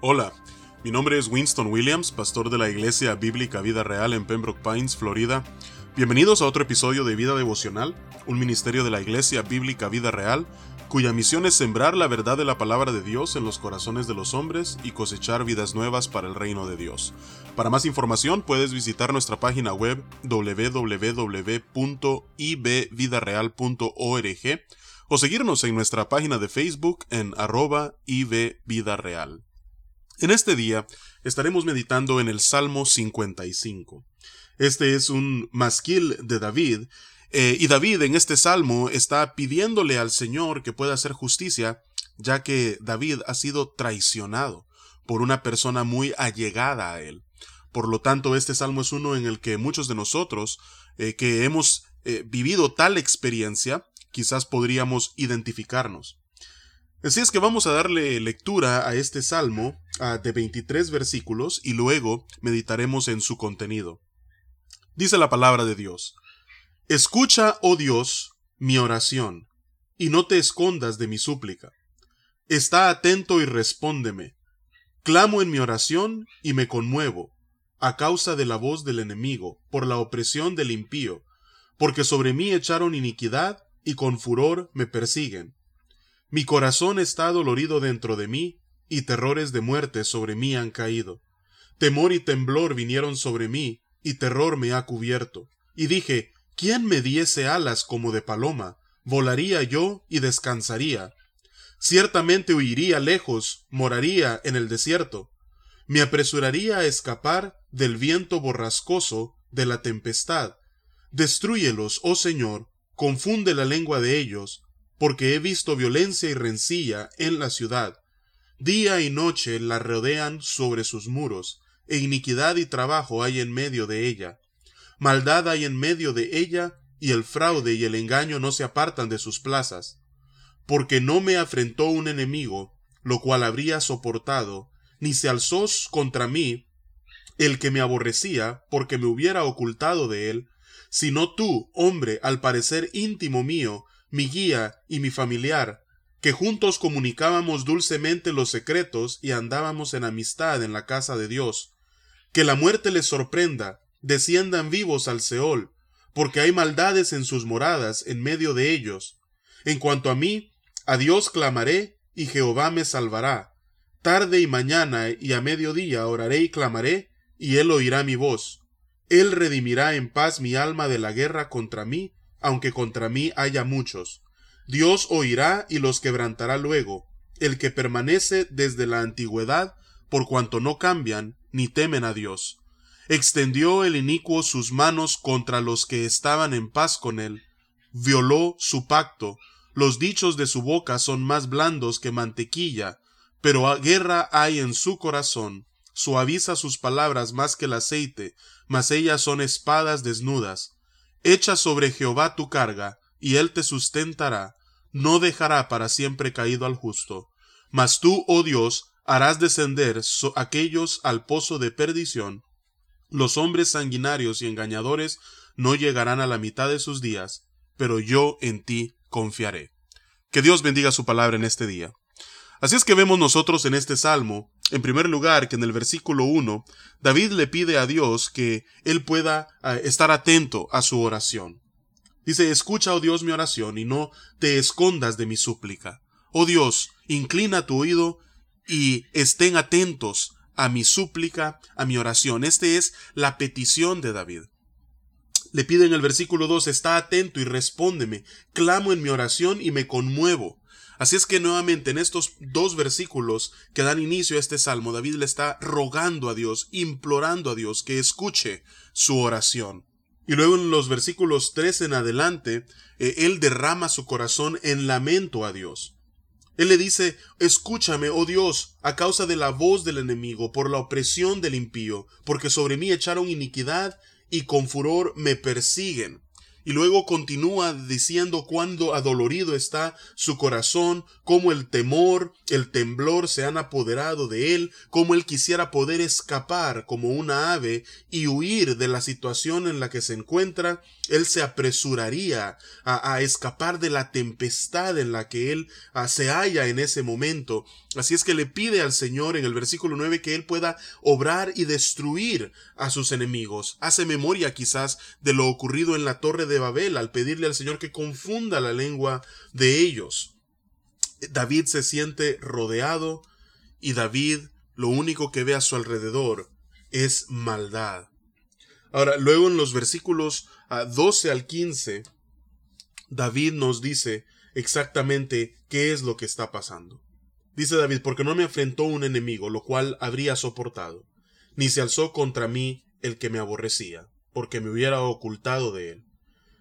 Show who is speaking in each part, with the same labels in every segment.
Speaker 1: Hola, mi nombre es Winston Williams, pastor de la Iglesia Bíblica Vida Real en Pembroke Pines, Florida. Bienvenidos a otro episodio de Vida Devocional, un ministerio de la Iglesia Bíblica Vida Real, cuya misión es sembrar la verdad de la palabra de Dios en los corazones de los hombres y cosechar vidas nuevas para el reino de Dios. Para más información puedes visitar nuestra página web www.ibvidareal.org o seguirnos en nuestra página de Facebook en arroba ibvidareal. En este día estaremos meditando en el Salmo 55. Este es un masquil de David, eh, y David en este salmo está pidiéndole al Señor que pueda hacer justicia, ya que David ha sido traicionado por una persona muy allegada a él. Por lo tanto, este salmo es uno en el que muchos de nosotros eh, que hemos eh, vivido tal experiencia, quizás podríamos identificarnos. Así es que vamos a darle lectura a este salmo de 23 versículos y luego meditaremos en su contenido. Dice la palabra de Dios. Escucha, oh Dios, mi oración, y no te escondas de mi súplica. Está atento y respóndeme. Clamo en mi oración y me conmuevo, a causa de la voz del enemigo, por la opresión del impío, porque sobre mí echaron iniquidad y con furor me persiguen. Mi corazón está dolorido dentro de mí, y terrores de muerte sobre mí han caído. Temor y temblor vinieron sobre mí, y terror me ha cubierto. Y dije, ¿quién me diese alas como de paloma? Volaría yo y descansaría. Ciertamente huiría lejos, moraría en el desierto. Me apresuraría a escapar del viento borrascoso, de la tempestad. Destrúyelos, oh Señor, confunde la lengua de ellos, porque he visto violencia y rencilla en la ciudad. Día y noche la rodean sobre sus muros, e iniquidad y trabajo hay en medio de ella. Maldad hay en medio de ella, y el fraude y el engaño no se apartan de sus plazas. Porque no me afrentó un enemigo, lo cual habría soportado, ni se alzó contra mí el que me aborrecía, porque me hubiera ocultado de él, sino tú, hombre, al parecer íntimo mío, mi guía y mi familiar, que juntos comunicábamos dulcemente los secretos y andábamos en amistad en la casa de Dios. Que la muerte les sorprenda, desciendan vivos al Seol, porque hay maldades en sus moradas en medio de ellos. En cuanto a mí, a Dios clamaré, y Jehová me salvará. Tarde y mañana y a mediodía oraré y clamaré, y él oirá mi voz. Él redimirá en paz mi alma de la guerra contra mí, aunque contra mí haya muchos. Dios oirá y los quebrantará luego, el que permanece desde la antigüedad, por cuanto no cambian ni temen a Dios. Extendió el inicuo sus manos contra los que estaban en paz con él, violó su pacto, los dichos de su boca son más blandos que mantequilla, pero guerra hay en su corazón, suaviza sus palabras más que el aceite, mas ellas son espadas desnudas. Echa sobre Jehová tu carga, y él te sustentará, no dejará para siempre caído al justo. Mas tú, oh Dios, harás descender aquellos al pozo de perdición. Los hombres sanguinarios y engañadores no llegarán a la mitad de sus días, pero yo en ti confiaré. Que Dios bendiga su palabra en este día. Así es que vemos nosotros en este salmo, en primer lugar, que en el versículo 1, David le pide a Dios que él pueda eh, estar atento a su oración. Dice, escucha, oh Dios, mi oración y no te escondas de mi súplica. Oh Dios, inclina tu oído y estén atentos a mi súplica, a mi oración. Esta es la petición de David. Le pide en el versículo 2, está atento y respóndeme. Clamo en mi oración y me conmuevo. Así es que nuevamente en estos dos versículos que dan inicio a este salmo, David le está rogando a Dios, implorando a Dios que escuche su oración. Y luego en los versículos 3 en adelante, eh, él derrama su corazón en lamento a Dios. Él le dice, Escúchame, oh Dios, a causa de la voz del enemigo, por la opresión del impío, porque sobre mí echaron iniquidad y con furor me persiguen. Y luego continúa diciendo cuándo adolorido está su corazón, cómo el temor, el temblor se han apoderado de él, cómo él quisiera poder escapar como una ave y huir de la situación en la que se encuentra, él se apresuraría a, escapar de la tempestad en la que él ah, se halla en ese momento. Así es que le pide al Señor en el versículo 9 que él pueda obrar y destruir a sus enemigos. Hace memoria quizás de lo ocurrido en la torre de Babel al pedirle al Señor que confunda la lengua de ellos. David se siente rodeado y David lo único que ve a su alrededor es maldad. Ahora, luego en los versículos 12 ah, al 15, David nos dice exactamente qué es lo que está pasando. Dice David, porque no me afrentó un enemigo, lo cual habría soportado, ni se alzó contra mí el que me aborrecía, porque me hubiera ocultado de él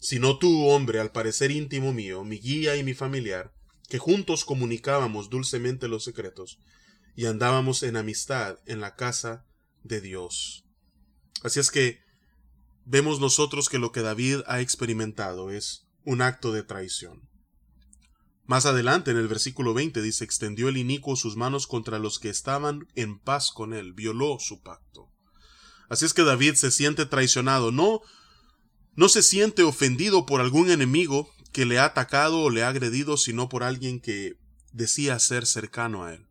Speaker 1: sino tú, hombre, al parecer íntimo mío, mi guía y mi familiar, que juntos comunicábamos dulcemente los secretos, y andábamos en amistad en la casa de Dios. Así es que vemos nosotros que lo que David ha experimentado es un acto de traición. Más adelante en el versículo 20 dice, extendió el inicuo sus manos contra los que estaban en paz con él, violó su pacto. Así es que David se siente traicionado, no no se siente ofendido por algún enemigo que le ha atacado o le ha agredido, sino por alguien que decía ser cercano a él,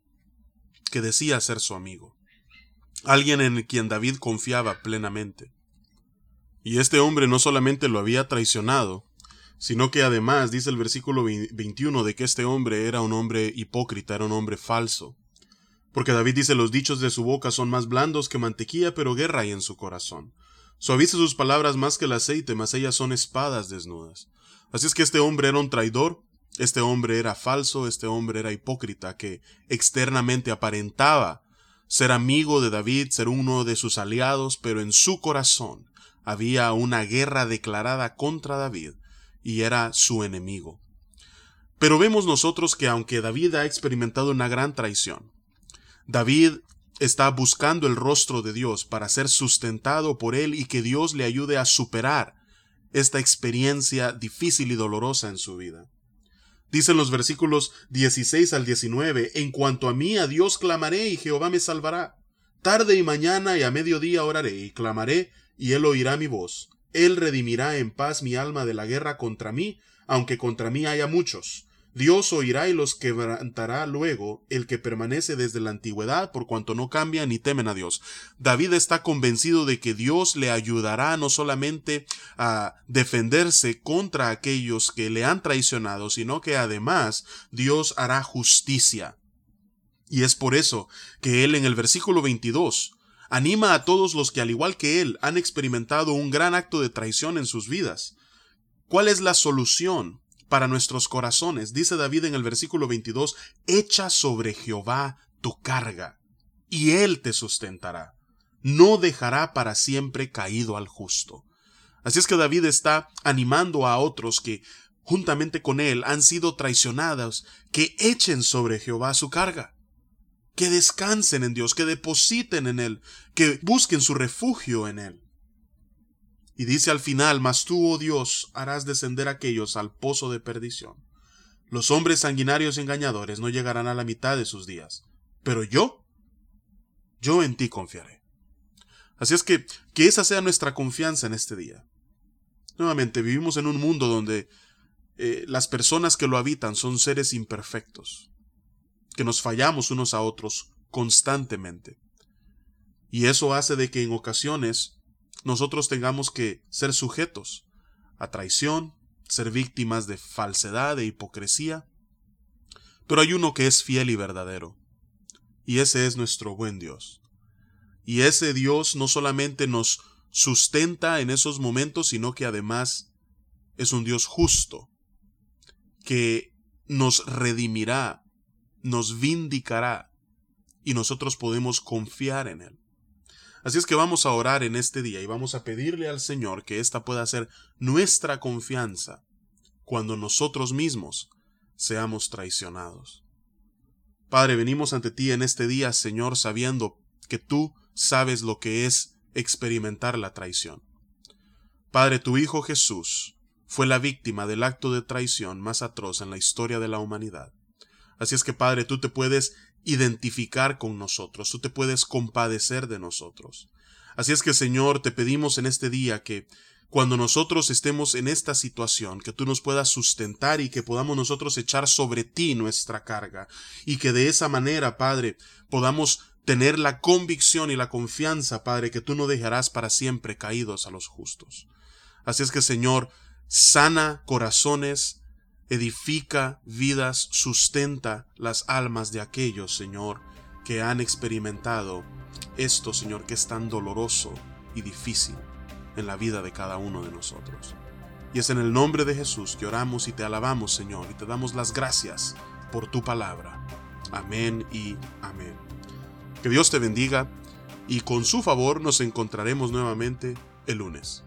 Speaker 1: que decía ser su amigo, alguien en quien David confiaba plenamente. Y este hombre no solamente lo había traicionado, sino que además dice el versículo 21 de que este hombre era un hombre hipócrita, era un hombre falso. Porque David dice los dichos de su boca son más blandos que mantequilla, pero guerra hay en su corazón. Suaviza sus palabras más que el aceite, mas ellas son espadas desnudas. Así es que este hombre era un traidor, este hombre era falso, este hombre era hipócrita, que externamente aparentaba ser amigo de David, ser uno de sus aliados, pero en su corazón había una guerra declarada contra David, y era su enemigo. Pero vemos nosotros que aunque David ha experimentado una gran traición, David está buscando el rostro de Dios para ser sustentado por Él y que Dios le ayude a superar esta experiencia difícil y dolorosa en su vida. Dicen los versículos 16 al 19, En cuanto a mí, a Dios clamaré y Jehová me salvará. Tarde y mañana y a mediodía oraré y clamaré y Él oirá mi voz. Él redimirá en paz mi alma de la guerra contra mí, aunque contra mí haya muchos. Dios oirá y los quebrantará luego el que permanece desde la antigüedad por cuanto no cambia ni temen a Dios. David está convencido de que Dios le ayudará no solamente a defenderse contra aquellos que le han traicionado, sino que además Dios hará justicia. Y es por eso que él en el versículo 22 anima a todos los que al igual que él han experimentado un gran acto de traición en sus vidas. ¿Cuál es la solución? Para nuestros corazones. Dice David en el versículo 22, echa sobre Jehová tu carga, y él te sustentará. No dejará para siempre caído al justo. Así es que David está animando a otros que, juntamente con él, han sido traicionados, que echen sobre Jehová su carga, que descansen en Dios, que depositen en él, que busquen su refugio en él. Y dice al final, mas tú, oh Dios, harás descender a aquellos al pozo de perdición. Los hombres sanguinarios y engañadores no llegarán a la mitad de sus días. Pero yo, yo en ti confiaré. Así es que, que esa sea nuestra confianza en este día. Nuevamente, vivimos en un mundo donde eh, las personas que lo habitan son seres imperfectos, que nos fallamos unos a otros constantemente. Y eso hace de que en ocasiones nosotros tengamos que ser sujetos a traición, ser víctimas de falsedad e hipocresía. Pero hay uno que es fiel y verdadero, y ese es nuestro buen Dios. Y ese Dios no solamente nos sustenta en esos momentos, sino que además es un Dios justo, que nos redimirá, nos vindicará, y nosotros podemos confiar en Él. Así es que vamos a orar en este día y vamos a pedirle al Señor que esta pueda ser nuestra confianza cuando nosotros mismos seamos traicionados. Padre, venimos ante ti en este día, Señor, sabiendo que tú sabes lo que es experimentar la traición. Padre, tu Hijo Jesús fue la víctima del acto de traición más atroz en la historia de la humanidad. Así es que, Padre, tú te puedes identificar con nosotros, tú te puedes compadecer de nosotros. Así es que, Señor, te pedimos en este día que cuando nosotros estemos en esta situación, que tú nos puedas sustentar y que podamos nosotros echar sobre ti nuestra carga, y que de esa manera, Padre, podamos tener la convicción y la confianza, Padre, que tú no dejarás para siempre caídos a los justos. Así es que, Señor, sana corazones, edifica vidas, sustenta las almas de aquellos, Señor, que han experimentado esto, Señor, que es tan doloroso y difícil en la vida de cada uno de nosotros. Y es en el nombre de Jesús que oramos y te alabamos, Señor, y te damos las gracias por tu palabra. Amén y amén. Que Dios te bendiga y con su favor nos encontraremos nuevamente el lunes.